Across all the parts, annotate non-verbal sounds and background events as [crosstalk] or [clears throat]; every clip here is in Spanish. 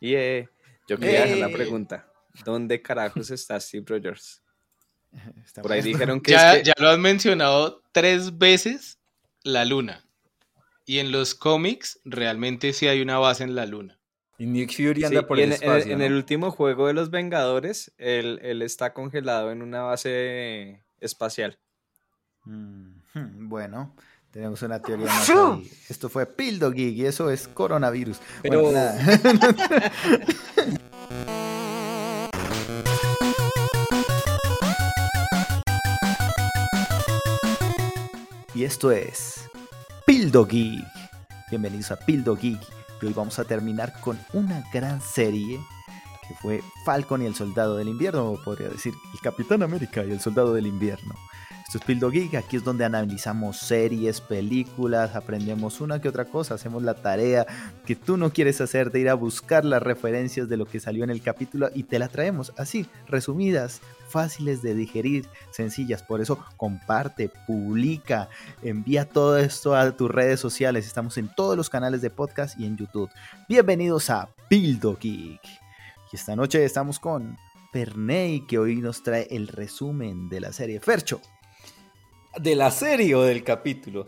Y eh, yo quería hacer una pregunta. ¿Dónde carajos está Steve Rogers? [laughs] Por ahí dijeron que ya, ya lo han mencionado tres veces la luna. Y en los cómics realmente sí hay una base en la luna. Y Nick Fury anda por el en, espacio, en, el último juego de los Vengadores, él, está congelado en una base espacial. Mm, hmm, bueno, tenemos una teoría más Esto fue Pildo Geek y eso es coronavirus. Pero... nada. [laughs] y esto es Pildo Geek. Bienvenidos a Pildo Geek y hoy vamos a terminar con una gran serie que fue Falcon y el Soldado del Invierno, podría decir, el Capitán América y el Soldado del Invierno. Esto es Pildo Geek, aquí es donde analizamos series, películas, aprendemos una que otra cosa, hacemos la tarea que tú no quieres hacer de ir a buscar las referencias de lo que salió en el capítulo y te la traemos así, resumidas, fáciles de digerir, sencillas. Por eso comparte, publica, envía todo esto a tus redes sociales. Estamos en todos los canales de podcast y en YouTube. Bienvenidos a Pildo Geek. Y esta noche estamos con Perney, que hoy nos trae el resumen de la serie. Fercho. ¿De la serie o del capítulo?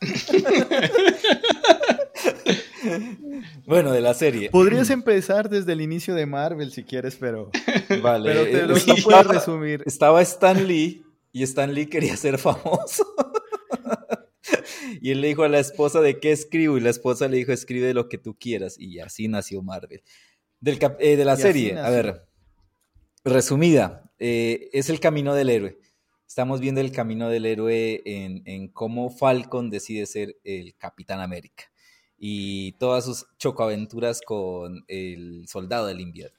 [laughs] bueno, de la serie. Podrías empezar desde el inicio de Marvel si quieres, pero. [laughs] Vale. Pero te lo, [laughs] puedes resumir. Estaba Stan Lee y Stan Lee quería ser famoso. y él le dijo a la esposa de qué escribo y la esposa le dijo escribe lo que tú quieras y así nació Marvel. Del eh, de la serie, a ver, resumida, eh, es el camino del héroe. Estamos viendo el camino del héroe en, en cómo Falcon decide ser el Capitán América y todas sus chocoaventuras con el soldado del invierno.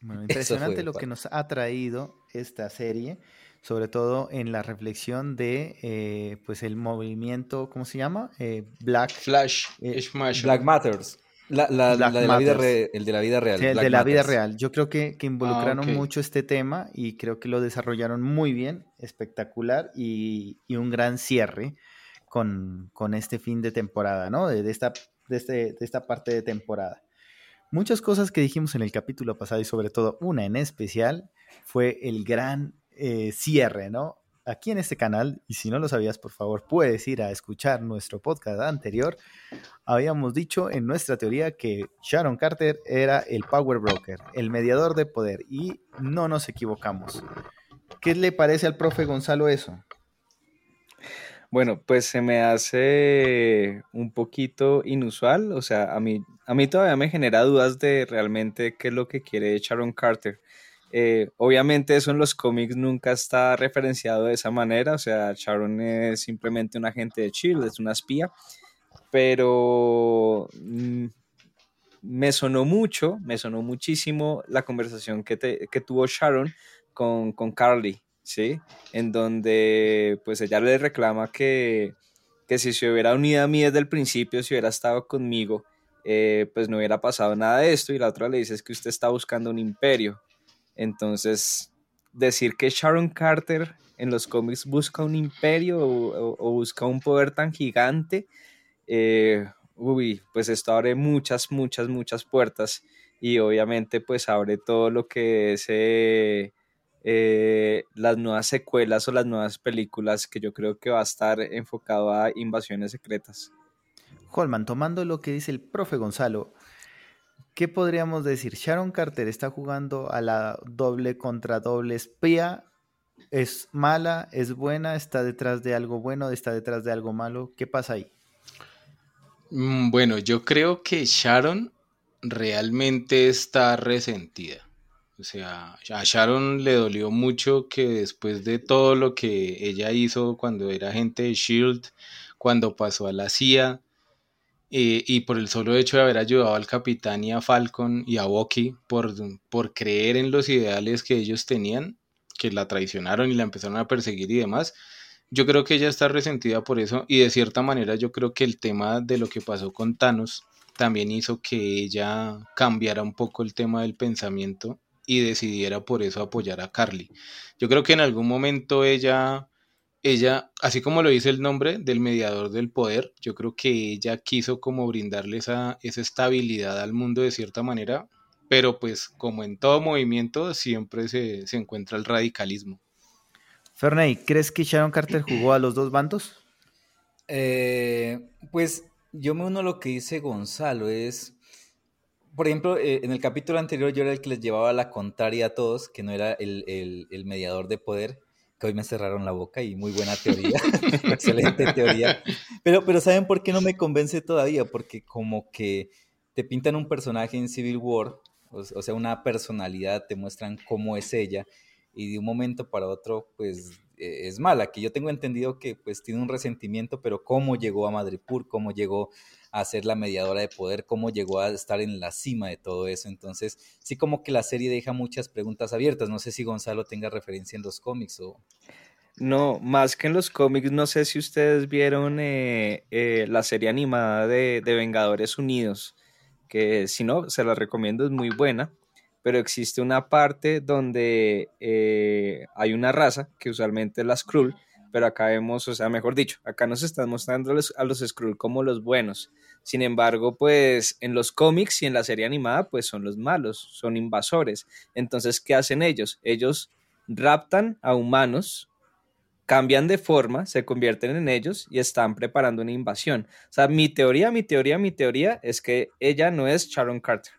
Bueno, [laughs] impresionante lo que nos ha traído esta serie, sobre todo en la reflexión de eh, pues el movimiento, ¿cómo se llama? Eh, Black Flash, eh, Black Matters. La, la, la de la vida el de la vida real. el de la vida real. Yo creo que, que involucraron ah, mucho este tema y creo que lo desarrollaron muy bien, espectacular y, y un gran cierre con, este fin de temporada, ¿no? De, esta, de, este, de esta parte de temporada. Muchas cosas que dijimos en el capítulo pasado y sobre todo una en especial fue el gran eh, cierre, ¿no? Aquí en este canal, y si no lo sabías, por favor, puedes ir a escuchar nuestro podcast anterior. Habíamos dicho en nuestra teoría que Sharon Carter era el Power Broker, el mediador de poder, y no nos equivocamos. ¿Qué le parece al profe Gonzalo eso? Bueno, pues se me hace un poquito inusual, o sea, a mí, a mí todavía me genera dudas de realmente qué es lo que quiere Sharon Carter. Eh, obviamente eso en los cómics nunca está referenciado de esa manera, o sea, Sharon es simplemente un agente de Shield, es una espía, pero mm, me sonó mucho, me sonó muchísimo la conversación que, que tuvo Sharon con, Carly ¿sí? En donde pues ella le reclama que, si se hubiera unido a mí desde el principio, si hubiera estado conmigo, eh, pues no hubiera pasado nada de esto y la otra le dice es que usted está buscando un imperio. Entonces, decir que Sharon Carter en los cómics busca un imperio o, busca un poder tan gigante, eh, uy, pues esto abre muchas, muchas, muchas puertas y obviamente pues abre todo lo que es... Eh, eh, las nuevas secuelas o las nuevas películas que yo creo que va a estar enfocado a invasiones secretas. Holman, tomando lo que dice el profe Gonzalo, ¿qué podríamos decir? Sharon Carter está jugando a la doble contra doble espía. ¿Es mala? ¿Es buena? ¿Está detrás de algo bueno? ¿Está detrás de algo malo? ¿Qué pasa ahí? Mm, bueno, yo creo que Sharon realmente está resentida. O sea, a Sharon le dolió mucho que después de todo lo que ella hizo cuando era agente de Shield, cuando pasó a la CIA, eh, y por el solo hecho de haber ayudado al capitán y a Falcon y a Bucky por, por creer en los ideales que ellos tenían, que la traicionaron y la empezaron a perseguir y demás, yo creo que ella está resentida por eso y de cierta manera yo creo que el tema de lo que pasó con Thanos también hizo que ella cambiara un poco el tema del pensamiento y decidiera por eso apoyar a Carly. Yo creo que en algún momento ella ella, así como lo dice el nombre del mediador del poder, yo creo que ella quiso como brindarle esa, esa estabilidad al mundo de cierta manera, pero pues como en todo movimiento siempre se, se encuentra el radicalismo. Ferney, ¿crees que Sharon Carter jugó a los dos bandos? Eh, pues yo me uno a lo que dice Gonzalo, es, por ejemplo, eh, en el capítulo anterior yo era el que les llevaba la contraria a todos, que no era el, el, mediador de poder, hoy me cerraron la boca y muy buena teoría, [laughs] excelente teoría. Pero, pero ¿saben por qué no me convence todavía? Porque como que te pintan un personaje en Civil War, o sea, una personalidad, te muestran cómo es ella, y de un momento para otro, pues eh, es mala, que yo tengo entendido que pues tiene un resentimiento, pero cómo llegó a Madripoor, cómo llegó a ser la mediadora de poder, cómo llegó a estar en la cima de todo eso. Entonces, sí como que la serie deja muchas preguntas abiertas. No sé si Gonzalo tenga referencia en los cómics o... No, más que en los cómics, no sé si ustedes vieron eh, eh, la serie animada de, de Vengadores Unidos, que si no, se la recomiendo, es muy buena pero existe una parte donde eh, hay una raza, que usualmente es la Skrull, pero acá vemos, o sea, mejor dicho, acá nos están mostrando a los, a los Skrull como los buenos. Sin embargo, pues en los cómics y en la serie animada, pues son los malos, son invasores. Entonces, ¿qué hacen ellos? Ellos raptan a humanos, cambian de forma, se convierten en ellos y están preparando una invasión. O sea, mi teoría, mi teoría, mi teoría es que ella no es Sharon Carter.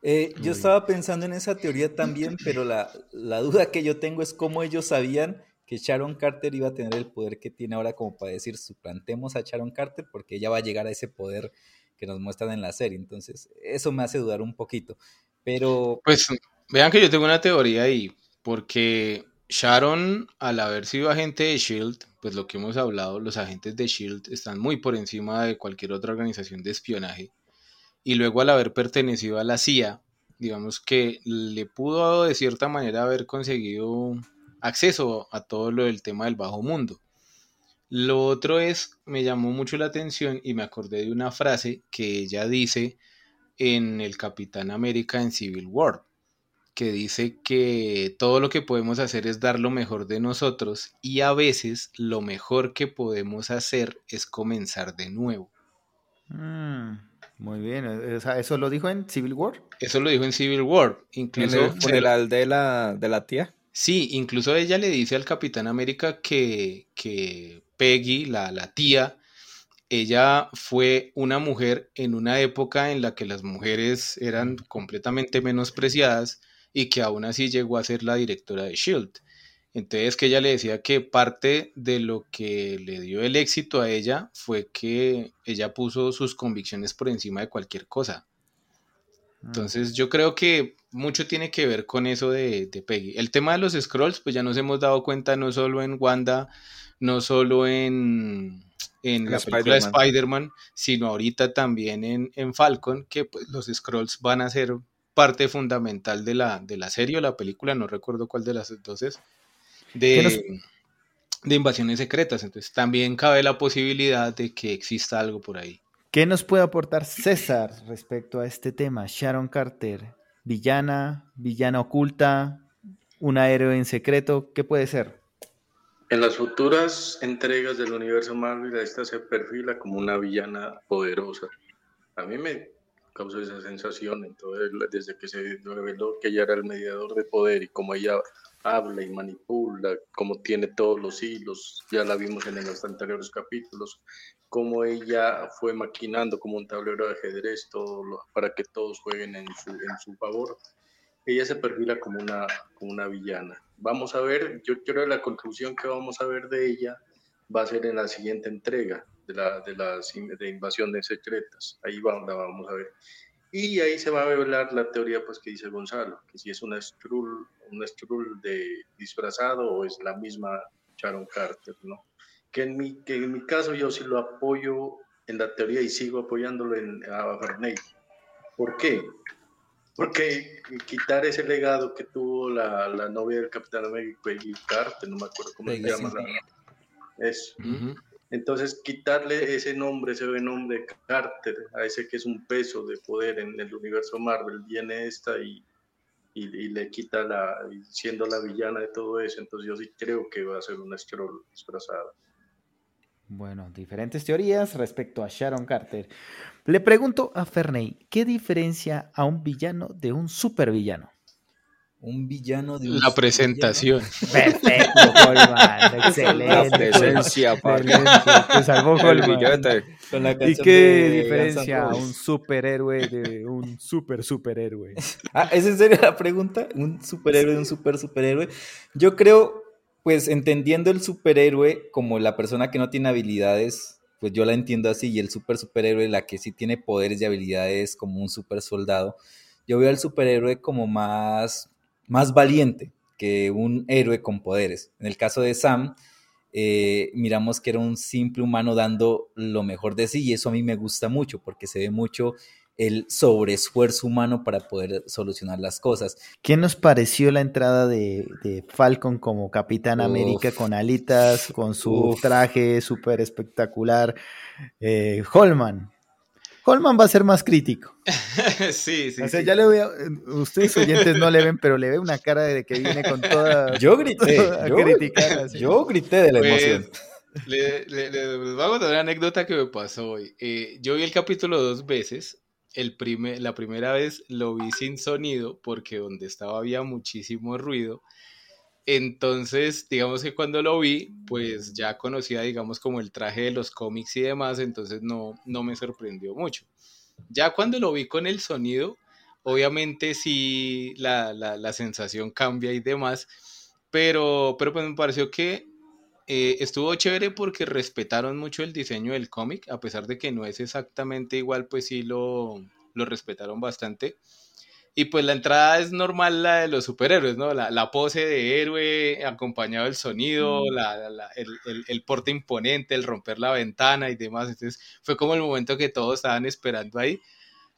Eh, yo estaba pensando en esa teoría también, pero la, duda que yo tengo es cómo ellos sabían que Sharon Carter iba a tener el poder que tiene ahora como para decir, suplantemos a Sharon Carter porque ella va a llegar a ese poder que nos muestran en la serie. Entonces, eso me hace dudar un poquito. Pero... Pues vean que yo tengo una teoría ahí, porque Sharon, al haber sido agente de Shield, pues lo que hemos hablado, los agentes de Shield están muy por encima de cualquier otra organización de espionaje y luego al haber pertenecido a la CIA, digamos que le pudo de cierta manera haber conseguido acceso a todo lo del tema del bajo mundo. Lo otro es, me llamó mucho la atención y me acordé de una frase que ella dice en el Capitán América en Civil War, que dice que todo lo que podemos hacer es dar lo mejor de nosotros y a veces lo mejor que podemos hacer es comenzar de nuevo. Mm. Muy bien, eh, ¿eso lo dijo en Civil War? Eso lo dijo en Civil War, incluso... ¿En el funeral de la, de la tía? Sí, incluso ella le dice al Capitán América que, que Peggy, la, la tía, ella fue una mujer en una época en la que las mujeres eran completamente menospreciadas y que aún así llegó a ser la directora de Shield. Entonces que ella le decía que parte de lo que le dio el éxito a ella fue que ella puso sus convicciones por encima de cualquier cosa. Ah. Entonces yo creo que mucho tiene que ver con eso de, Peggy. El tema de los scrolls, pues ya nos hemos dado cuenta no solo en Wanda, no solo en, en la película de Spider-Man, sino ahorita también en, en, Falcon, que pues los scrolls van a ser parte fundamental de la, de la serie o la película, no recuerdo cuál de las dos es de, de invasiones secretas. Entonces también cabe la posibilidad de que exista algo por ahí. ¿Qué nos puede aportar César respecto a este tema? Sharon Carter, villana, villana oculta, una héroe en secreto, ¿qué puede ser? En las futuras entregas del universo Marvel, esta se perfila como una villana poderosa. A mí me causó esa sensación entonces, desde que se reveló que ella era el mediador de poder y como ella habla y manipula, como tiene todos los hilos, ya la vimos en los anteriores capítulos, cómo ella fue maquinando como un tablero de ajedrez todo para que todos jueguen en su, en su favor. Ella se perfila como una, como una villana. Vamos a ver, yo creo que la conclusión que vamos a ver de ella va a ser en la siguiente entrega de, la, de las de invasiones secretas. Ahí vamos, la vamos a ver. Y ahí se va a revelar la teoría pues que dice Gonzalo, que si es una Skrull, una Skrull de disfrazado o es la misma Sharon Carter, ¿no? Que en mi, que en mi caso yo sí lo apoyo en la teoría y sigo apoyándolo en, a Barney. ¿Por qué? Porque quitar ese legado que tuvo la, la novia del Capitán América, Peggy Carter, no me acuerdo cómo se llama. La, eso. Entonces, quitarle ese nombre, ese nombre de Carter, a ese que es un peso de poder en el universo Marvel, viene esta y, y, le quita la, siendo la villana de todo eso. Entonces yo sí creo que va a ser una Skrull disfrazada. Bueno, diferentes teorías respecto a Sharon Carter. Le pregunto a Ferney, ¿qué diferencia a un villano de un supervillano? Un villano de La presentación. Perfecto, [laughs] Colman. Excelente. La presencia, Te salvó ¿Y qué diferencia a un superhéroe de un super superhéroe? Ah, ¿es en serio la pregunta? ¿Un superhéroe de un super superhéroe? Yo creo, pues entendiendo el superhéroe como la persona que no tiene habilidades, pues yo la entiendo así, y el super superhéroe, la que sí tiene poderes y habilidades como un super soldado. Yo veo al superhéroe como más más valiente que un héroe con poderes. En el caso de Sam, eh, miramos que era un simple humano dando lo mejor de sí y eso a mí me gusta mucho porque se ve mucho el sobreesfuerzo humano para poder solucionar las cosas. ¿Qué nos pareció la entrada de, Falcon como Capitán América con alitas, con su traje súper espectacular? Eh, Holman, Holman va a ser más crítico. [laughs] sí, sí. O sea, ya le voy a. Ustedes oyentes no le ven, pero le ve una cara de que viene con toda. Yo grité. yo, criticar, yo grité de la pues, emoción. Le, les voy a contar una anécdota que me pasó hoy. Eh, yo vi el capítulo dos veces. El la primera vez lo vi sin sonido porque donde estaba había muchísimo ruido. Entonces, digamos que cuando lo vi, pues ya conocía, digamos, como el traje de los cómics y demás, entonces no, no me sorprendió mucho. Ya cuando lo vi con el sonido, obviamente sí la, la, sensación cambia y demás, pero, pero pues me pareció que eh, estuvo chévere porque respetaron mucho el diseño del cómic, a pesar de que no es exactamente igual, pues sí lo, lo respetaron bastante. Y pues la entrada es normal la de los superhéroes, ¿no? La, pose de héroe acompañado del sonido, el, el, porte imponente, el romper la ventana y demás. Entonces fue como el momento que todos estaban esperando ahí.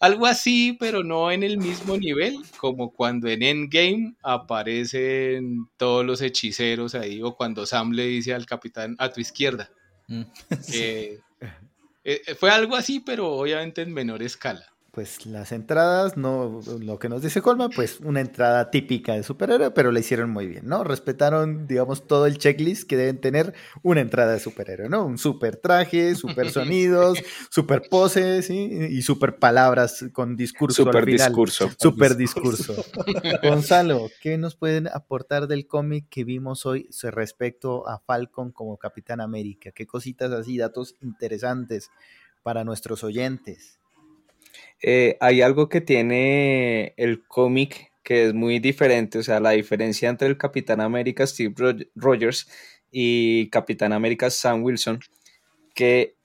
Algo así, pero no en el mismo nivel, como cuando en Endgame aparecen todos los hechiceros ahí, o cuando Sam le dice al capitán a tu izquierda. Mm. [laughs] Eh, eh, fue algo así, pero obviamente en menor escala pues las entradas, no lo que nos dice Colma, pues una entrada típica de superhéroe, pero la hicieron muy bien, ¿no? Respetaron, digamos, todo el checklist que deben tener una entrada de superhéroe, ¿no? Un super traje, super [laughs] sonidos, super poses, ¿sí? Y super palabras con discurso super discurso. Super discurso. Gonzalo, ¿qué nos pueden aportar del cómic que vimos hoy respecto a Falcon como Capitán América? ¿Qué cositas así, datos interesantes para nuestros oyentes? Eh, hay algo que tiene el cómic que es muy diferente, o sea, la diferencia entre el Capitán América Steve Rogers y Capitán América Sam Wilson, que,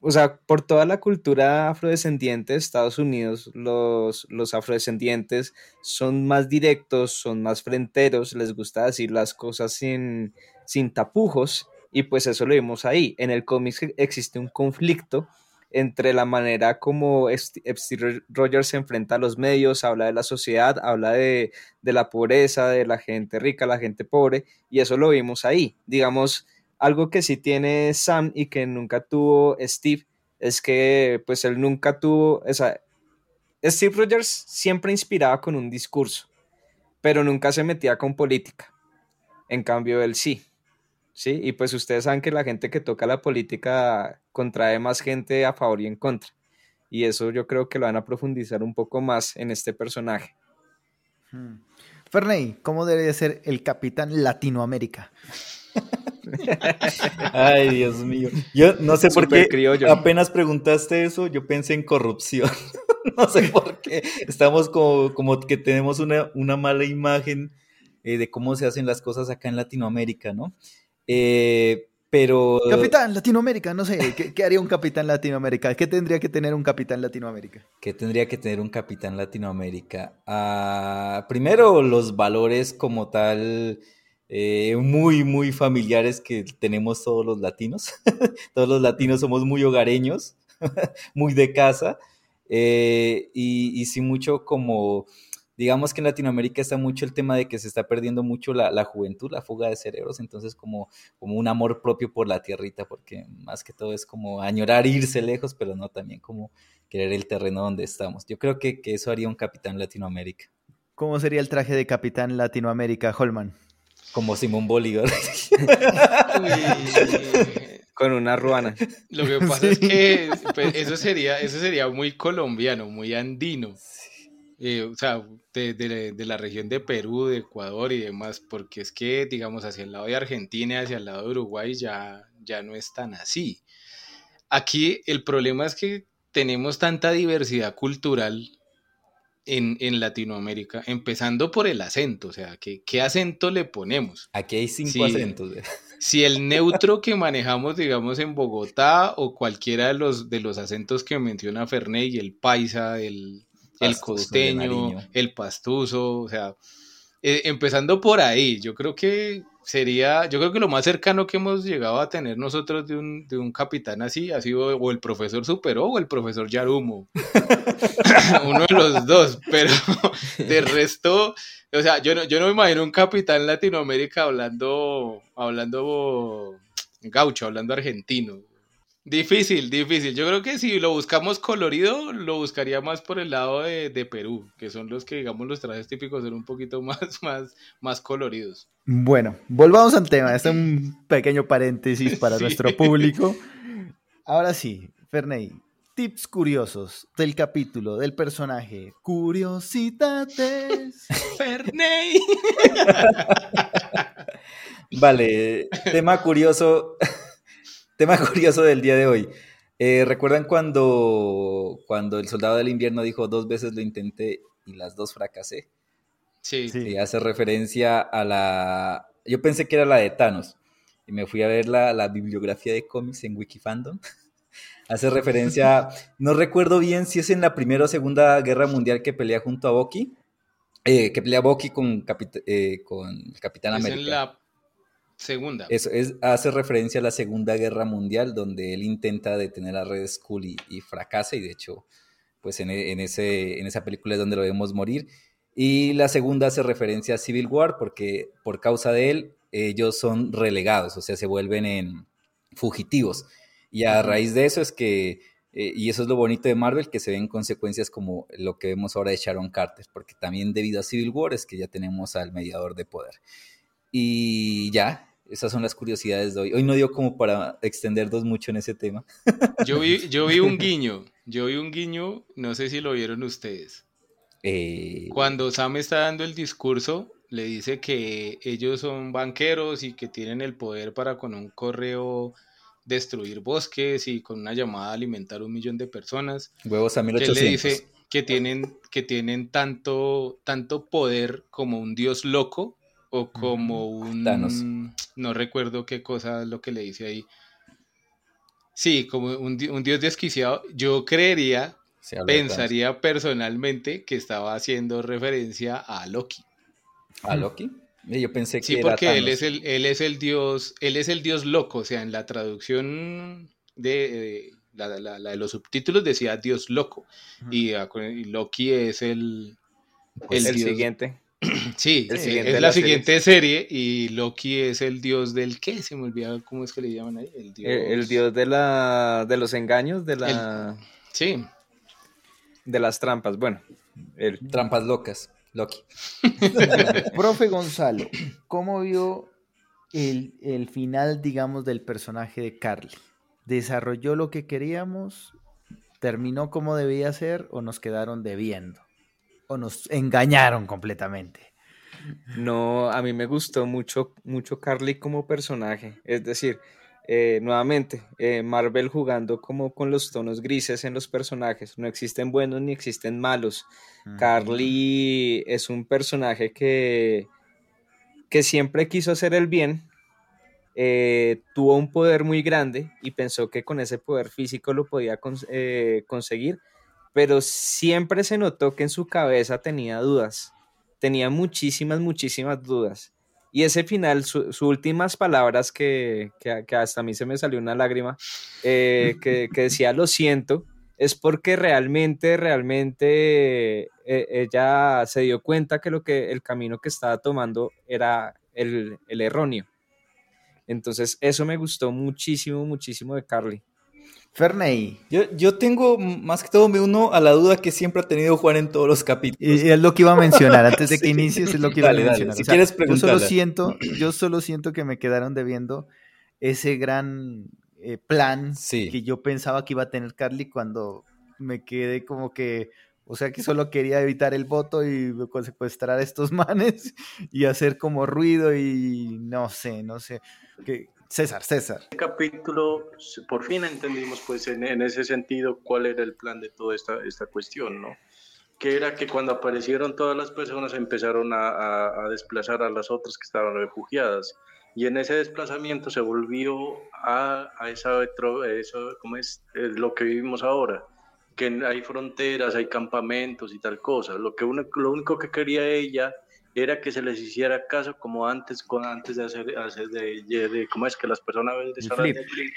o sea, por toda la cultura afrodescendiente de Estados Unidos, los, los afrodescendientes son más directos, son más fronteros, les gusta decir las cosas sin, sin tapujos, y pues eso lo vimos ahí. En el cómic existe un conflicto entre la manera como Steve Rogers se enfrenta a los medios, habla de la sociedad, habla de, la pobreza, de la gente rica, la gente pobre, y eso lo vimos ahí. Digamos, algo que sí tiene Sam y que nunca tuvo Steve es que pues él nunca tuvo, o sea, Steve Rogers siempre inspiraba con un discurso, pero nunca se metía con política. En cambio, él sí. ¿Sí? Y pues ustedes saben que la gente que toca la política contrae más gente a favor y en contra. Y eso yo creo que lo van a profundizar un poco más en este personaje. Hmm. Ferney, ¿cómo debería ser el capitán Latinoamérica? [laughs] Ay, Dios mío. Yo no sé por qué apenas preguntaste eso, yo pensé en corrupción. [laughs] no sé por qué. Estamos como, como que tenemos una, una mala imagen eh, de cómo se hacen las cosas acá en Latinoamérica, ¿no? Eh, pero... Capitán Latinoamérica, no sé, ¿qué, haría un capitán Latinoamérica? ¿Qué tendría que tener un capitán Latinoamérica? ¿Qué tendría que tener un capitán Latinoamérica? Ah, primero, los valores como tal, eh, muy, muy familiares que tenemos todos los latinos. [laughs] todos los latinos somos muy hogareños, [laughs] muy de casa, eh, y, y sí mucho como digamos que en Latinoamérica está mucho el tema de que se está perdiendo mucho la, juventud, la fuga de cerebros, entonces como, como un amor propio por la tierrita, porque más que todo es como añorar irse lejos, pero no también como querer el terreno donde estamos. Yo creo que, que eso haría un capitán Latinoamérica. ¿Cómo sería el traje de capitán Latinoamérica, Holman? Como Simón Bolívar. [laughs] Con una ruana. Lo que pasa es que pues, eso, sería, eso sería muy colombiano, muy andino. Eh, o sea, de, la región de Perú, de Ecuador y demás, porque es que, digamos, hacia el lado de Argentina, hacia el lado de Uruguay ya, ya no es tan así. Aquí el problema es que tenemos tanta diversidad cultural en, Latinoamérica, empezando por el acento, o sea, ¿qué, qué acento le ponemos? Aquí hay cinco acentos. Si el [laughs] neutro que manejamos, digamos, en Bogotá o cualquiera de los, de los acentos que menciona Ferney, el paisa, el, el costeño, el pastuso, o sea, eh, empezando por ahí, yo creo que sería, yo creo que lo más cercano que hemos llegado a tener nosotros de un, de un capitán así ha sido o el profesor Superó o el profesor Yarumo. [laughs] Uno de los dos, pero de [laughs] resto, o sea, yo no, yo no me imagino un capitán Latinoamérica hablando, hablando gaucho, hablando argentino. Difícil, difícil. Yo creo que si lo buscamos colorido, lo buscaría más por el lado de, Perú, que son los que, digamos, los trajes típicos son un poquito [laughs] más, más, más coloridos. Bueno, volvamos al tema. Este es un pequeño paréntesis para [laughs] nuestro público. Ahora sí, Ferney, tips curiosos del capítulo, del personaje. Curiosidades. [laughs] Ferney. vale, tema curioso Tema [laughs] curioso del día de hoy. Eh, ¿Recuerdan cuando, cuando el soldado del invierno dijo dos veces lo intenté y las dos fracasé? Sí. sí. hace referencia a la... Yo pensé que era la de Thanos y me fui a ver la, la bibliografía de cómics en Wikifandom. [laughs] hace referencia, [laughs] no recuerdo bien si es en la Primera o Segunda Guerra Mundial que pelea junto a Bucky, eh, que pelea Bucky con, eh, con el Capitán es América. En la Segunda. Eso es, hace referencia a la Segunda Guerra Mundial, donde él intenta detener a Red Skull y, fracasa, y de hecho, pues en, ese, en esa película es donde lo vemos morir. Y la segunda hace referencia a Civil War, porque por causa de él, ellos son relegados, o sea, se vuelven en fugitivos. Y a raíz de eso es que, eh, y eso es lo bonito de Marvel, que se ven consecuencias como lo que vemos ahora de Sharon Carter, porque también debido a Civil War es que ya tenemos al mediador de poder. Y ya, esas son las curiosidades de hoy. Hoy no dio como para extendernos mucho en ese tema. Yo vi, [laughs] yo vi un guiño, yo vi un guiño, no sé si lo vieron ustedes. Eh, Cuando Sam está dando el discurso, le dice que ellos son banqueros y que tienen el poder para con un correo destruir bosques y con una llamada alimentar un millón de personas. Huevos a 1800. Que le dice que tienen, que tienen tanto, tanto poder como un dios loco o como un... No recuerdo qué cosa es lo que le dice ahí. Sí, como un, dios desquiciado. Yo creería, pensaría personalmente que estaba haciendo referencia a Loki. ¿A Loki? Yo pensé que sí, porque él es el él es el dios él es el dios loco, o sea, en la traducción de, la, de los subtítulos decía dios loco y, Loki es el el, el siguiente. [clears throat] Sí, es la, siguiente serie. y Loki es el dios del qué, se me olvida cómo es que le llaman ahí. El dios, dios de, la, de los engaños, de la... sí. De las trampas, bueno. El... Trampas locas, Loki. [laughs] Profe Gonzalo, ¿cómo vio el, el final, digamos, del personaje de Carly? ¿Desarrolló lo que queríamos? ¿Terminó como debía ser o nos quedaron debiendo? O nos engañaron completamente? No, a mí me gustó mucho, mucho Carly como personaje. Es decir, eh, nuevamente, eh, Marvel jugando como con los tonos grises en los personajes. No existen buenos ni existen malos. Carly es un personaje que, que siempre quiso hacer el bien. Eh, tuvo un poder muy grande y pensó que con ese poder físico lo podía conseguir pero siempre se notó que en su cabeza tenía dudas, tenía muchísimas, muchísimas dudas. Y ese final, sus últimas palabras que, que, hasta a mí se me salió una lágrima, eh, que, que, decía lo siento, es porque realmente, realmente eh, ella se dio cuenta que lo que el camino que estaba tomando era el, el erróneo. Entonces, eso me gustó muchísimo, muchísimo de Carly. Ferney. Yo, yo tengo más que todo me uno a la duda que siempre ha tenido Juan en todos los capítulos. Y es lo que iba a mencionar antes de [laughs] que inicies, es lo que iba a mencionar. si quieres yo solo siento, [clears throat] yo solo siento que me quedaron debiendo ese gran eh, plan que yo pensaba que iba a tener Carly cuando me quedé como que, o sea que solo quería evitar el voto y secuestrar a estos [laughs] manes y hacer como ruido y no sé, no sé. Que, César, César. Este capítulo, por fin entendimos pues en, ese sentido cuál era el plan de toda esta, esta cuestión, ¿no? Que era que cuando aparecieron todas las personas empezaron a, desplazar a las otras que estaban refugiadas. Y en ese desplazamiento se volvió a, a esa, eso, ¿cómo es? lo que vivimos ahora, que hay fronteras, hay campamentos y tal cosa. Lo, que lo único que quería ella era que se les hiciera caso como antes, con, antes de hacer, de, de, cómo es que las personas de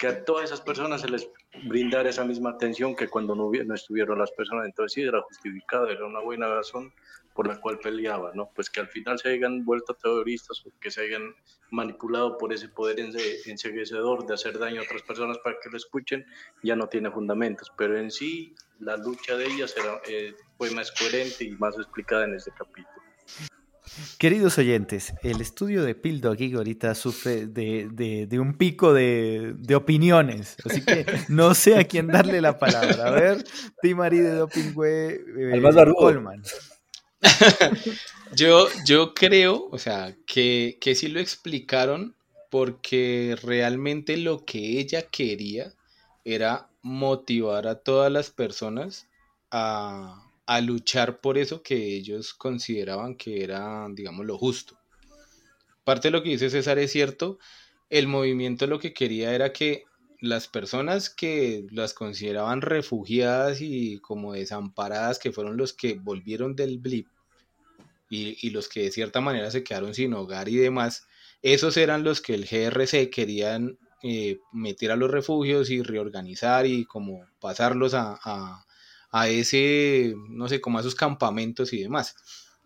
que a todas esas personas se les brindara esa misma atención que cuando no, no estuvieron las personas. Entonces sí, era justificado, era una buena razón por la cual peleaba, ¿no? Pues que al final se hayan vuelto terroristas o que se hayan manipulado por ese poder enseguecedor de hacer daño a otras personas para que lo escuchen, ya no tiene fundamentos. Pero en sí, la lucha de ellas era, eh, fue más coherente y más explicada en este capítulo. Queridos oyentes, el estudio de Pildo aquí ahorita sufre de, un pico de, opiniones, así que [laughs] no sé a quién darle la palabra. A ver, Timari de Dopingüe, eh, Colman. [laughs] yo, yo creo, o sea, que, que sí lo explicaron porque realmente lo que ella quería era motivar a todas las personas a, a luchar por eso que ellos consideraban que era, digamos, lo justo. Parte de lo que dice César es cierto, el movimiento lo que quería era que las personas que las consideraban refugiadas y como desamparadas, que fueron los que volvieron del blip y, los que de cierta manera se quedaron sin hogar y demás, esos eran los que el GRC querían eh, meter a los refugios y reorganizar y como pasarlos a ese, no sé, como a esos campamentos y demás.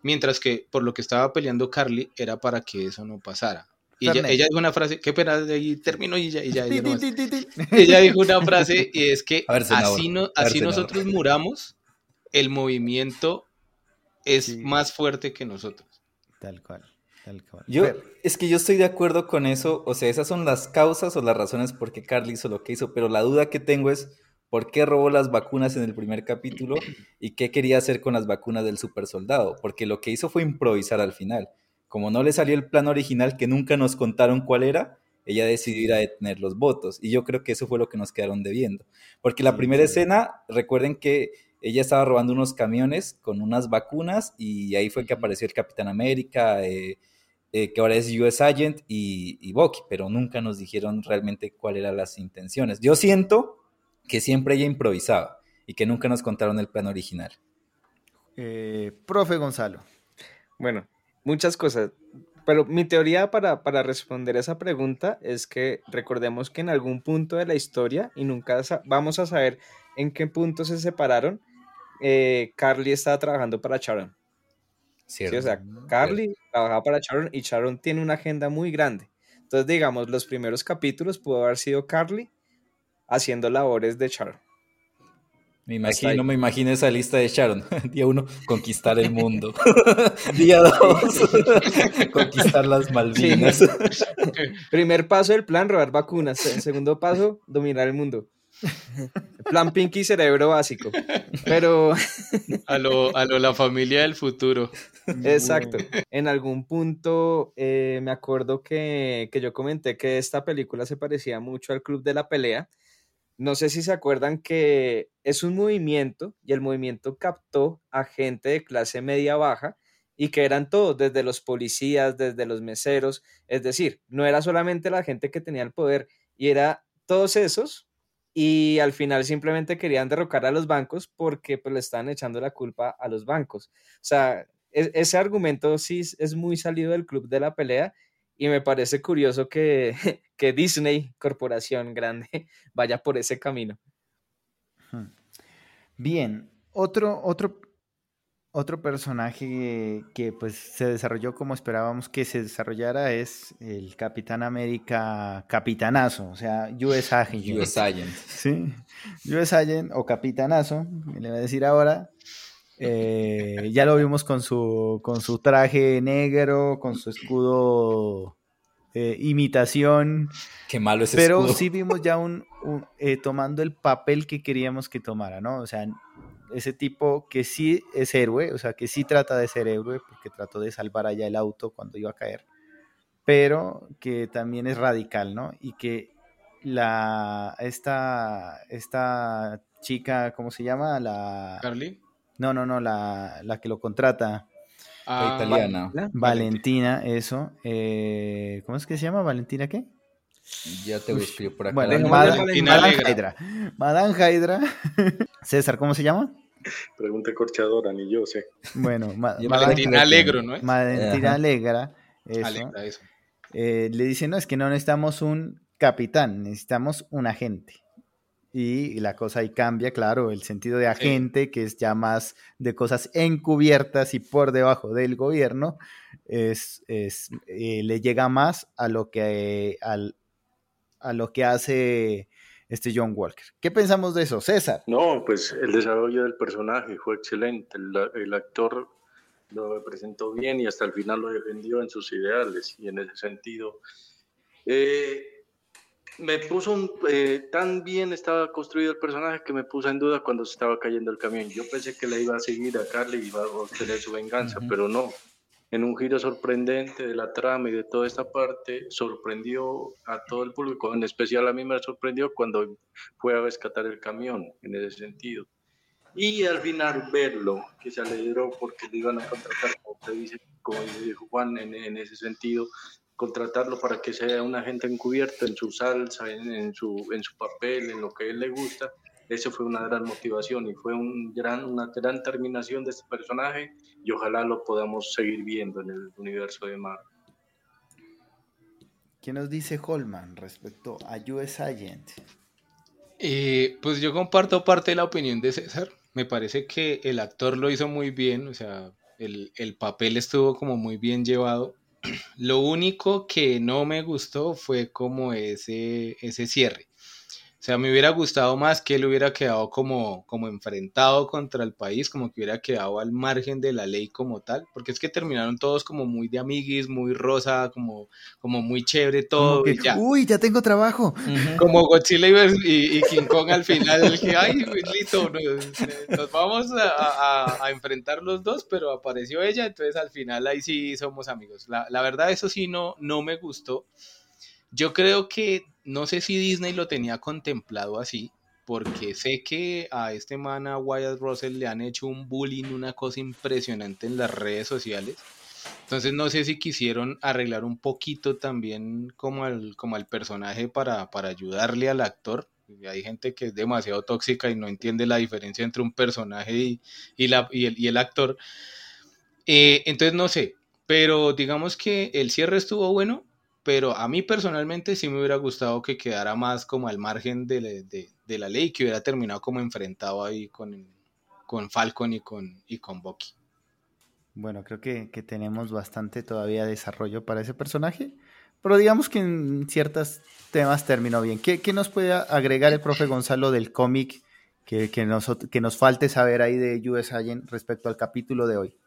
Mientras que por lo que estaba peleando Carly era para que eso no pasara. Y ella, dijo una frase, qué pena, de ahí terminó y ya, y ya, ella dijo una frase y es que así, no, así nosotros muramos, el movimiento es más fuerte que nosotros. Tal cual. Tal cual. Yo, es que yo estoy de acuerdo con eso, o sea, esas son las causas o las razones por qué Carly hizo lo que hizo, pero la duda que tengo es, por qué robó las vacunas en el primer capítulo y qué quería hacer con las vacunas del super soldado, porque lo que hizo fue improvisar al final. Como no le salió el plan original, que nunca nos contaron cuál era, ella decidió ir a detener los votos. Y yo creo que eso fue lo que nos quedaron debiendo. Porque la primera escena, recuerden que ella estaba robando unos camiones con unas vacunas y ahí fue que apareció el Capitán América, eh, eh, que ahora es US Agent y, y Bucky, pero nunca nos dijeron realmente cuáles eran las intenciones. Yo siento que siempre ella improvisaba y que nunca nos contaron el plan original. Eh, profe Gonzalo. Bueno, muchas cosas. Pero mi teoría para, para, responder esa pregunta es que recordemos que en algún punto de la historia, y nunca vamos a saber en qué punto se separaron, eh, Carly estaba trabajando para Sharon. Sí, o sea, Carly trabajaba para Sharon y Sharon tiene una agenda muy grande. Entonces, digamos, los primeros capítulos pudo haber sido Carly haciendo labores de Sharon. Me imagino, me imagino esa lista de Sharon. [laughs] Día uno, conquistar el mundo. [laughs] Día dos, [laughs] conquistar las Malvinas. Primer paso del plan, robar vacunas. El segundo paso, dominar el mundo. Plan Pinky cerebro básico. Pero. A lo, a lo la familia del futuro. Exacto. En algún punto eh, me acuerdo que, que yo comenté que esta película se parecía mucho al Club de la Pelea no sé si se acuerdan que es un movimiento y el movimiento captó a gente de clase media baja y que eran todos, desde los policías, desde los meseros, es decir, no era solamente la gente que tenía el poder y era todos esos y al final simplemente querían derrocar a los bancos porque pues le estaban echando la culpa a los bancos. O sea, e-, ese argumento sí es muy salido del club de la pelea y me parece curioso que, [laughs] que Disney, corporación grande, [laughs] vaya por ese camino. Bien, otro, otro, otro personaje que pues se desarrolló como esperábamos que se desarrollara es el Capitán América Capitanazo, o sea, US Agent. US Agent. Sí, US Agent o Capitanazo, le voy a decir ahora. Eh, ya lo vimos con su, con su traje negro, con su escudo eh, imitación. Qué malo ese Pero escudo. sí vimos ya un, un- eh, tomando el papel que queríamos que tomara, ¿no? O sea, ese tipo que sí es héroe, o sea, que sí trata de ser héroe, porque trató de salvar allá el auto cuando iba a caer, pero que también es radical, ¿no? Y que la, esta, esta chica, ¿cómo se llama? La, Carly. No, no, no, la, la que lo contrata, Ah, italiana. Valentina, eso, eh, ¿cómo es que se llama? ¿Valentina qué? Ya te voy a escribir por acá. Bueno, Madame, Valentina Madame Alegra. Hydra. Madame Hydra. [laughs] César, ¿cómo se llama? Pregunta corchadora, ni yo sé. Bueno, Ma- Valentina. Alegro, ¿no es? Valentina Ajá. Alegra. Eso. Alegra, eso. Eh, le dice, no, es que no necesitamos un capitán, necesitamos un agente. Y la cosa ahí cambia, claro, el sentido de agente, que es ya más de cosas encubiertas y por debajo del gobierno, es, es, eh, le llega más a lo que, al- a lo que hace este John Walker. ¿Qué pensamos de eso, César? No, pues el desarrollo del personaje fue excelente. El, el actor lo presentó bien y hasta el final lo defendió en sus ideales. Y en ese sentido, eh, me puso un, eh, tan bien estaba construido el personaje que me puso en duda cuando se estaba cayendo el camión. Yo pensé que le iba a seguir a Carly y iba a obtener su venganza, Ujú. pero no. En un giro sorprendente de la trama y de toda esta parte, sorprendió a todo el público, en especial a mí me sorprendió cuando fue a rescatar el camión, en ese sentido. Y al final verlo, que se alegró porque le iban a contratar, como te dice, como dijo Juan, en, en ese sentido, contratarlo para que sea un agente encubierto en su salsa, en, en su, en su papel, en lo que a él le gusta. Eso fue una gran motivación y fue un gran, una gran terminación de este personaje y ojalá lo podamos seguir viendo en el universo de Marvel. ¿Qué nos dice Holman respecto a US Agent? Eh, pues yo comparto parte de la opinión de César. Me parece que el actor lo hizo muy bien, o sea, el, el papel estuvo como muy bien llevado. Lo único que no me gustó fue como ese, ese cierre. O sea, me hubiera gustado más que él hubiera quedado como, como enfrentado contra el país, como que hubiera quedado al margen de la ley como tal, porque es que terminaron todos como muy de amiguis, muy rosa, como, como muy chévere todo. Como que, y ya Uy, ya tengo trabajo. Como Godzilla y, y- y King Kong al final, el que, ay, pues, listo, nos, nos vamos a, a- a enfrentar los dos, pero apareció ella, entonces al final ahí sí somos amigos. La, la verdad, eso sí no, no me gustó. Yo creo que, no sé si Disney lo tenía contemplado así, porque sé que a este man, a Wyatt Russell, le han hecho un bullying, una cosa impresionante en las redes sociales. Entonces no sé si quisieron arreglar un poquito también como al, como al personaje para, para ayudarle al actor. Hay gente que es demasiado tóxica y no entiende la diferencia entre un personaje y, y la, y, el, y el actor. Eh, entonces no sé, pero digamos que el cierre estuvo bueno, pero a mí personalmente sí me hubiera gustado que quedara más como al margen de, la- de- la ley, que hubiera terminado como enfrentado ahí con, con Falcon y con, y con Bucky. Bueno, creo que, que tenemos bastante todavía desarrollo para ese personaje, pero digamos que en ciertos temas terminó bien. ¿Qué, qué nos puede agregar el profe Gonzalo del cómic que, que, nos, que nos falte saber ahí de US Agent respecto al capítulo de hoy?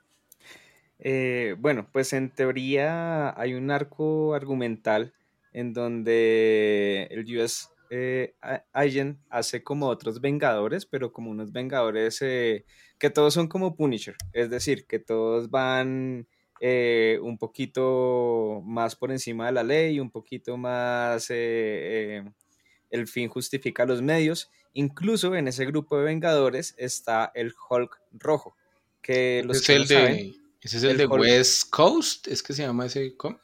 Eh, bueno, pues en teoría hay un arco argumental en donde el US eh, Agent hace como otros Vengadores, pero como unos Vengadores eh, que todos son como Punisher, es decir, que todos van eh, un poquito más por encima de la ley, un poquito más eh, eh, el fin justifica los medios. Incluso en ese grupo de Vengadores está el Hulk rojo, que los que es no el saben, de, ese es el el de Hulk. West Coast, es que se llama ese cómic.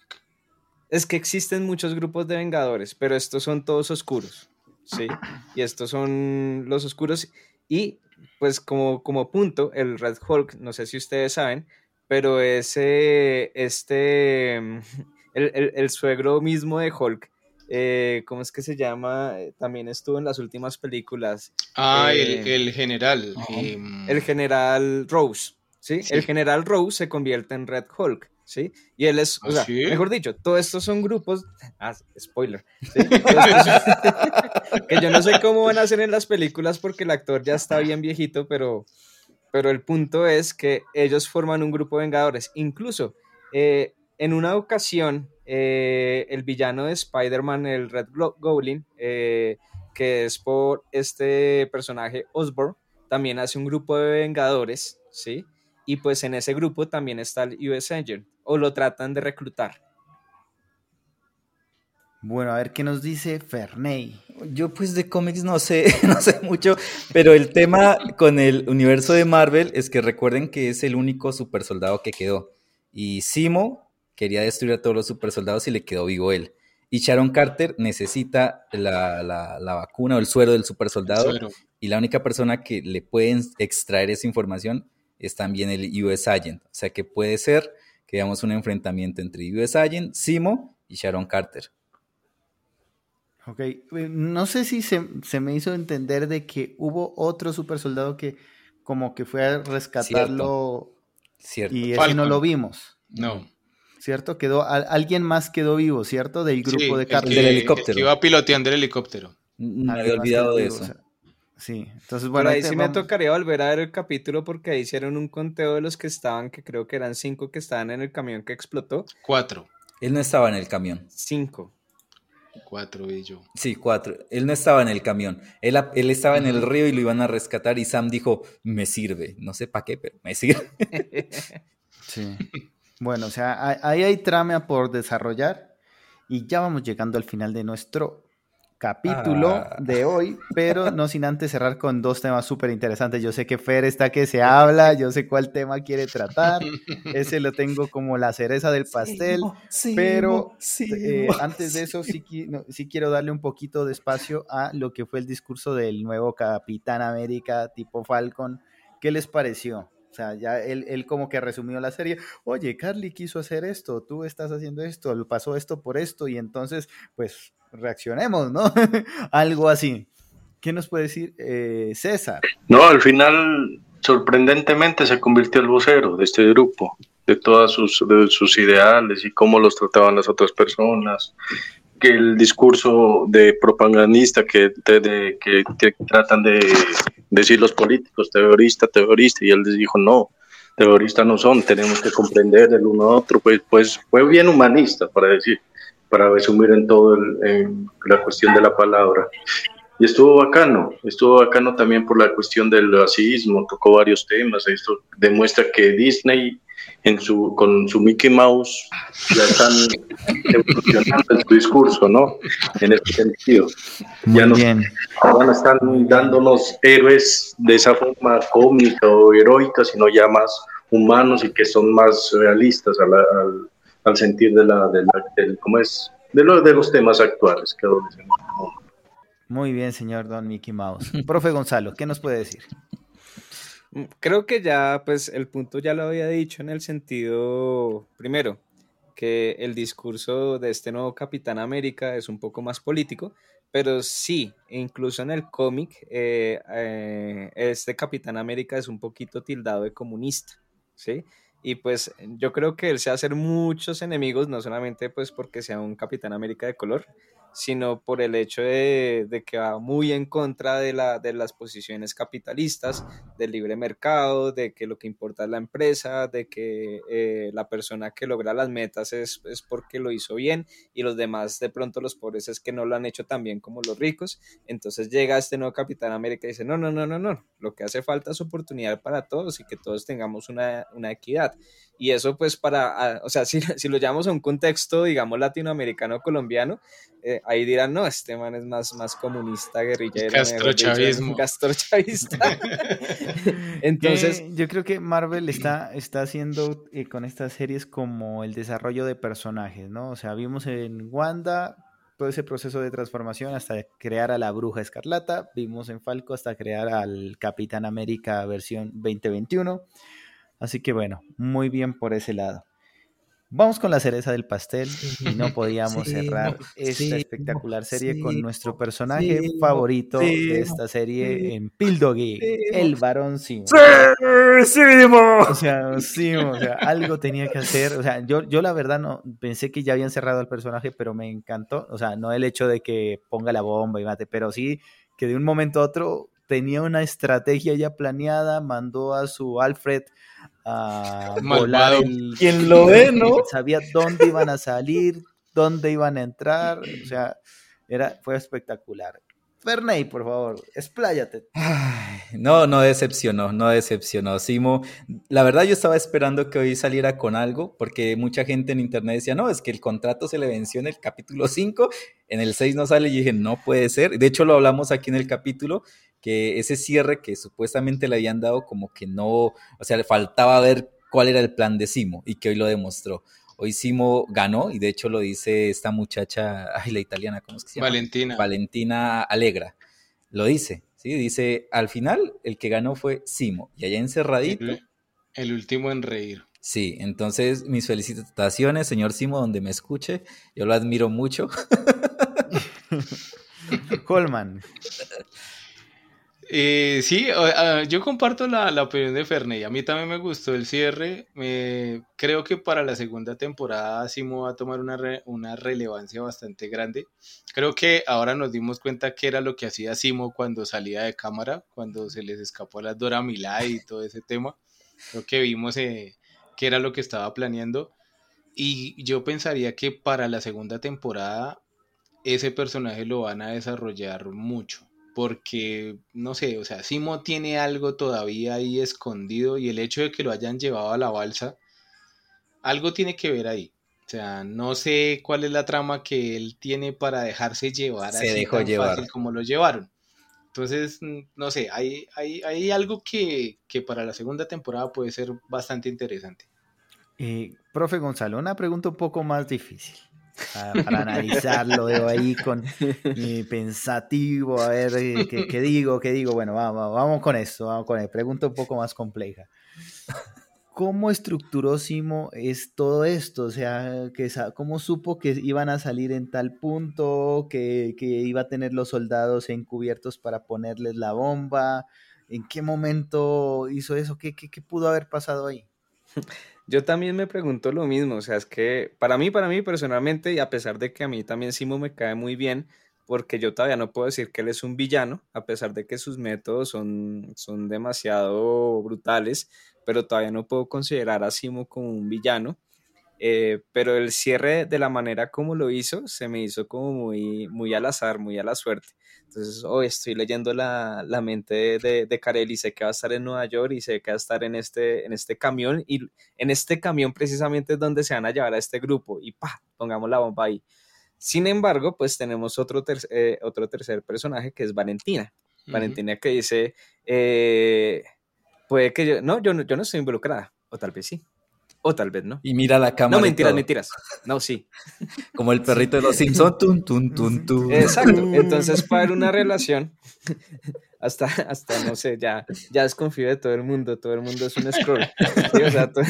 Es que existen muchos grupos de Vengadores, pero estos son todos oscuros, ¿sí? Y estos son los oscuros. Y pues como, como punto, el Red Hulk, no sé si ustedes saben, pero ese, este, mm, [laughs] el, el- el suegro mismo de Hulk eh, ¿cómo es que se llama? Eh, también estuvo en las últimas películas. Ah, Eh, el, el general. Ajá. em, El general Rose, ¿sí? Sí. El general Rose se convierte en Red Hulk, ¿sí? Y él es, o ¿Ah, sea, sí? mejor dicho, todos estos son grupos, ah, spoiler, [laughs] [laughs] que yo no sé cómo van a hacer en las películas porque el actor ya está bien viejito, pero, pero el punto es que ellos forman un grupo de vengadores. Incluso, eh, en una ocasión, eh, el villano de Spider-Man, el Red Goblin, eh, que es por este personaje Osborn, también hace un grupo de vengadores, ¿sí? Y pues en ese grupo también está el US Agent, o lo tratan de reclutar. Bueno, a ver qué nos dice Ferney. Yo pues de cómics no sé, [laughs] no sé mucho, pero el tema con el universo de Marvel es que recuerden que es el único super soldado que quedó. Y Simo quería destruir a todos los super soldados y le quedó vivo él. Y Sharon Carter necesita la, la- la vacuna o el suero del super soldado. suero. Y la única persona que le pueden extraer esa información es también el US Agent. O sea que puede ser que veamos un enfrentamiento entre US Agent, Simo y Sharon Carter. Ok, eh, no sé si se, se me hizo entender de que hubo otro super soldado que como que fue a rescatarlo Cierto. y ese no lo vimos, No. ¿cierto? Quedó, al- alguien más quedó vivo, ¿cierto? Del grupo Sí, de el Carter. que- Del el helicóptero. que iba piloteando el helicóptero. Me Alguien había olvidado de eso. o sea, sí, entonces Bueno, ahí sí me tocaría volver a ver el capítulo porque ahí hicieron un conteo de los que estaban, que creo que eran cinco que estaban en el camión que explotó. Cuatro. Él no estaba en el camión. Cinco. Cuatro y yo. Sí, cuatro. Él no estaba en el camión. Él, él estaba en el río y lo iban a rescatar y Sam dijo, me sirve. No sé para qué, pero me sirve. [laughs] Sí. Bueno, o sea, ahí- ahí hay trama por desarrollar y ya vamos llegando al final de nuestro capítulo Ah. [laughs] de hoy, pero no sin antes cerrar con dos temas súper interesantes. Yo sé que Fer está que se habla, yo sé cuál tema quiere tratar, ese lo tengo como la cereza del pastel, pero eh, antes de eso sí, qui- no, sí quiero darle un poquito de espacio a lo que fue el discurso del nuevo Capitán América tipo Falcon. ¿Qué les pareció? O sea, ya él, él como que resumió la serie. Oye, Carly quiso hacer esto, tú estás haciendo esto, pasó esto por esto, y entonces, pues, reaccionemos, ¿no? [laughs] Algo así. ¿Qué nos puede decir eh, César? No, al final, sorprendentemente, se convirtió el vocero de este grupo, de todas sus, sus ideales y cómo los trataban las otras personas. Que el discurso de propagandista que, que tratan de decir los políticos, terrorista, terrorista, y él les dijo, no, terroristas no son, tenemos que comprender el uno a otro, pues, pues fue bien humanista, para decir, para resumir en todo el- en la cuestión de la palabra. Y estuvo bacano, estuvo bacano también por la cuestión del racismo, tocó varios temas, esto demuestra que Disney en su, con su Mickey Mouse ya están evolucionando en su discurso, ¿no? En ese sentido. Muy Ya no- bien. Ahora no están dándonos héroes de esa forma cómica o heroica, sino ya más humanos y que son más realistas a la- al, al sentir de la, de la- del- ¿cómo es? De, lo- de los temas actuales que adolescen. Muy bien, señor Don Mickey Mouse. [laughs] Profe Gonzalo, ¿qué nos puede decir? Creo que ya, pues el punto ya lo había dicho en el sentido, primero, que el discurso de este nuevo Capitán América es un poco más político, pero sí, incluso en el cómic, eh, eh, este Capitán América es un poquito tildado de comunista, ¿sí? Y pues yo creo que él se va a hacer muchos enemigos, no solamente pues porque sea un Capitán América de color, sino por el hecho de, que va muy en contra de, la, de las posiciones capitalistas, del libre mercado, de que lo que importa es la empresa, de que eh, la persona que logra las metas es, es porque lo hizo bien y los demás, de pronto los pobres es que no lo han hecho tan bien como los ricos. Entonces llega este nuevo Capitán América y dice, no, no, no, no, no, lo que hace falta es oportunidad para todos y que todos tengamos una, una equidad. Y eso pues para, o sea, [laughs] si, si lo llevamos a un contexto, digamos, latinoamericano colombiano, eh, ahí dirán, no, este man es más, más comunista, guerrillero. Castrochavismo. [laughs] Castrochavista. [laughs] Entonces, yo creo que Marvel está, [clears throat] está haciendo eh, con estas series como el desarrollo de personajes, ¿no? O sea, vimos en Wanda todo ese proceso de transformación hasta crear a la Bruja Escarlata, vimos en Falco hasta crear al Capitán América versión 2021. Así que bueno, muy bien por ese lado. Vamos con la cereza del pastel y no [laughs] podíamos Sí, cerrar esta sí, espectacular serie con sí, nuestro personaje sí, favorito sí, de esta serie sí, en Pildoggy, sí, el varón Simo. ¡Simo! O sea, Simo, o sea, algo tenía que hacer. O sea, yo, yo la verdad no pensé que ya habían cerrado al personaje, pero me encantó. O sea, no el hecho de que ponga la bomba y mate, pero sí que de un momento a otro tenía una estrategia ya planeada, mandó a su Alfred a volar el... ¿Quién lo ve, no? Sabía dónde iban a salir, dónde iban a entrar, o sea, era, fue espectacular. Ferney, por favor, expláyate. No, no decepcionó, no decepcionó. Simo, la verdad yo estaba esperando que hoy saliera con algo, porque mucha gente en internet decía, no, es que el contrato se le venció en el capítulo 5, en el 6 no sale, y dije, no puede ser. De hecho, lo hablamos aquí en el capítulo, que ese cierre que supuestamente le habían dado como que no, o sea, le faltaba ver cuál era el plan de Simo, y que hoy lo demostró. Hoy Simo ganó, y de hecho lo dice esta muchacha, ay, la italiana, ¿cómo es que se llama? Valentina. Valentina Alegra. Lo dice, ¿sí? Dice, al final el que ganó fue Simo. Y allá encerradito, El, el último en reír. sí. Entonces, mis felicitaciones, señor Simo, donde me escuche. Yo lo admiro mucho. [laughs] Colman, Eh, sí, o- ah, yo comparto la, opinión de Ferney. A mí también me gustó el cierre. Creo que para la segunda temporada Simo va a tomar una, re- una relevancia bastante grande. Creo que ahora nos dimos cuenta que era lo que hacía Simo cuando salía de cámara, cuando se les escapó a la Dora Milay y todo ese tema. Creo que vimos eh, que era lo que estaba planeando. Y yo pensaría que para la segunda temporada ese personaje lo van a desarrollar mucho. Porque, no sé, o sea, Simo tiene algo todavía ahí escondido y el hecho de que lo hayan llevado a la balsa, algo tiene que ver ahí. O sea, no sé cuál es la trama que él tiene para dejarse llevar Se así dejó tan llevar. fácil como lo llevaron. Entonces, no sé, hay, hay, hay algo que, que para la segunda temporada puede ser bastante interesante. eh, profe Gonzalo, una pregunta un poco más difícil. Ah, para analizarlo, veo ahí con eh, pensativo, a ver eh, ¿qué, digo, qué digo. Bueno, vamos, vamos con esto, vamos con esto. Pregunta un poco más compleja. ¿Cómo estructuró Simo es todo esto? O sea, que, ¿cómo supo que iban a salir en tal punto, que, que iba a tener los soldados encubiertos para ponerles la bomba? ¿En qué momento hizo eso? ¿Qué, qué, qué pudo haber pasado ahí? Yo también me pregunto lo mismo, o sea, es que para mí, para mí personalmente, y a pesar de que a mí también Simo me cae muy bien, porque yo todavía no puedo decir que él es un villano, a pesar de que sus métodos son, son demasiado brutales, pero todavía no puedo considerar a Simo como un villano. Eh, pero el cierre de la manera como lo hizo se me hizo como muy, muy al azar, muy a la suerte. Entonces, hoy estoy leyendo la, la mente de, de, de sé que va a estar en Nueva York y sé que va a estar en este, en este camión y en este camión precisamente es donde se van a llevar a este grupo y pa, pongamos la bomba ahí. Sin embargo, pues tenemos otro, ter eh, otro tercer personaje que es Valentina. Valentina que dice, eh, puede que yo, no, yo no, yo no estoy involucrada, o tal vez sí, o tal vez no. Y mira la cámara. No, mentiras, todo. mentiras. No, sí. [laughs] Como el perrito de los Simpsons. Tun, tun, tun, tun. Exacto. [laughs] Entonces, para una relación, [laughs] hasta, hasta no sé, ya, ya desconfío de todo el mundo. Todo el mundo es un scroll. Sí, o sea, todo-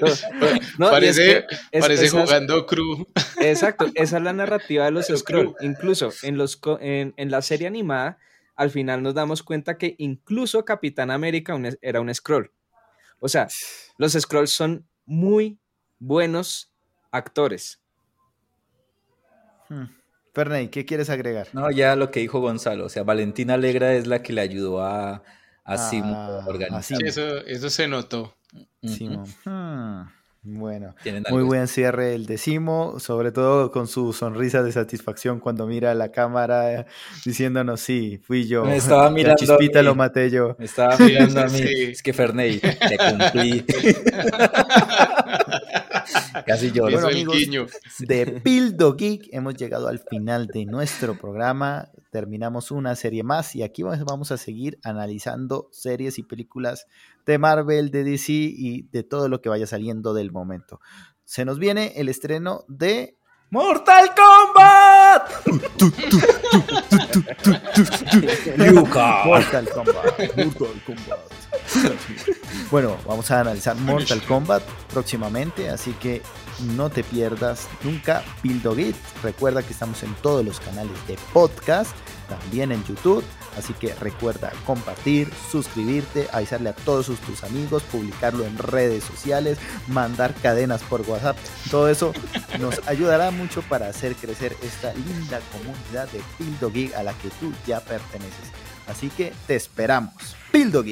todo- todo- no, es parece que es- parece esas- jugando crew. Exacto, esa es la narrativa de los Pero scroll. crew. Incluso en, los, en, en la serie animada, al final nos damos cuenta que incluso Capitán América un- era un scroll. O sea, los scrolls son muy buenos actores. Hmm. Ferney, ¿qué quieres agregar? No, ya lo que dijo Gonzalo. O sea, Valentina Alegra es la que le ayudó a, a Simo Ah, a organizar. a Simo. Sí, eso, eso se notó. Simo. Hmm, Bueno, muy buen cierre el de Simo, sobre todo con su sonrisa de satisfacción cuando mira a la cámara diciéndonos, sí, fui yo. Me estaba [laughs] La mirando a chispita mí. lo maté yo. Me estaba mirando a [laughs] mí. sí. Es que Ferney, te cumplí. [laughs] Casi. Hizo Bueno, amigos, guiño. de Pildo Geek hemos llegado al final de nuestro programa. Terminamos una serie más y aquí vamos a seguir analizando series y películas de Marvel, de DC y de todo lo que vaya saliendo del momento. Se nos viene el estreno de ¡Mortal Kombat! Mortal Kombat. Mortal Kombat. bueno, vamos a analizar Mortal Kombat próximamente, así que no te pierdas nunca Pildogit. Recuerda que estamos en todos los canales de podcast, también en YouTube. Así que recuerda compartir, suscribirte, avisarle a todos tus amigos, publicarlo en redes sociales, mandar cadenas por WhatsApp. Todo eso nos [laughs] ayudará mucho para hacer crecer esta linda comunidad de Pildo a la que tú ya perteneces. Así que te esperamos. Pildo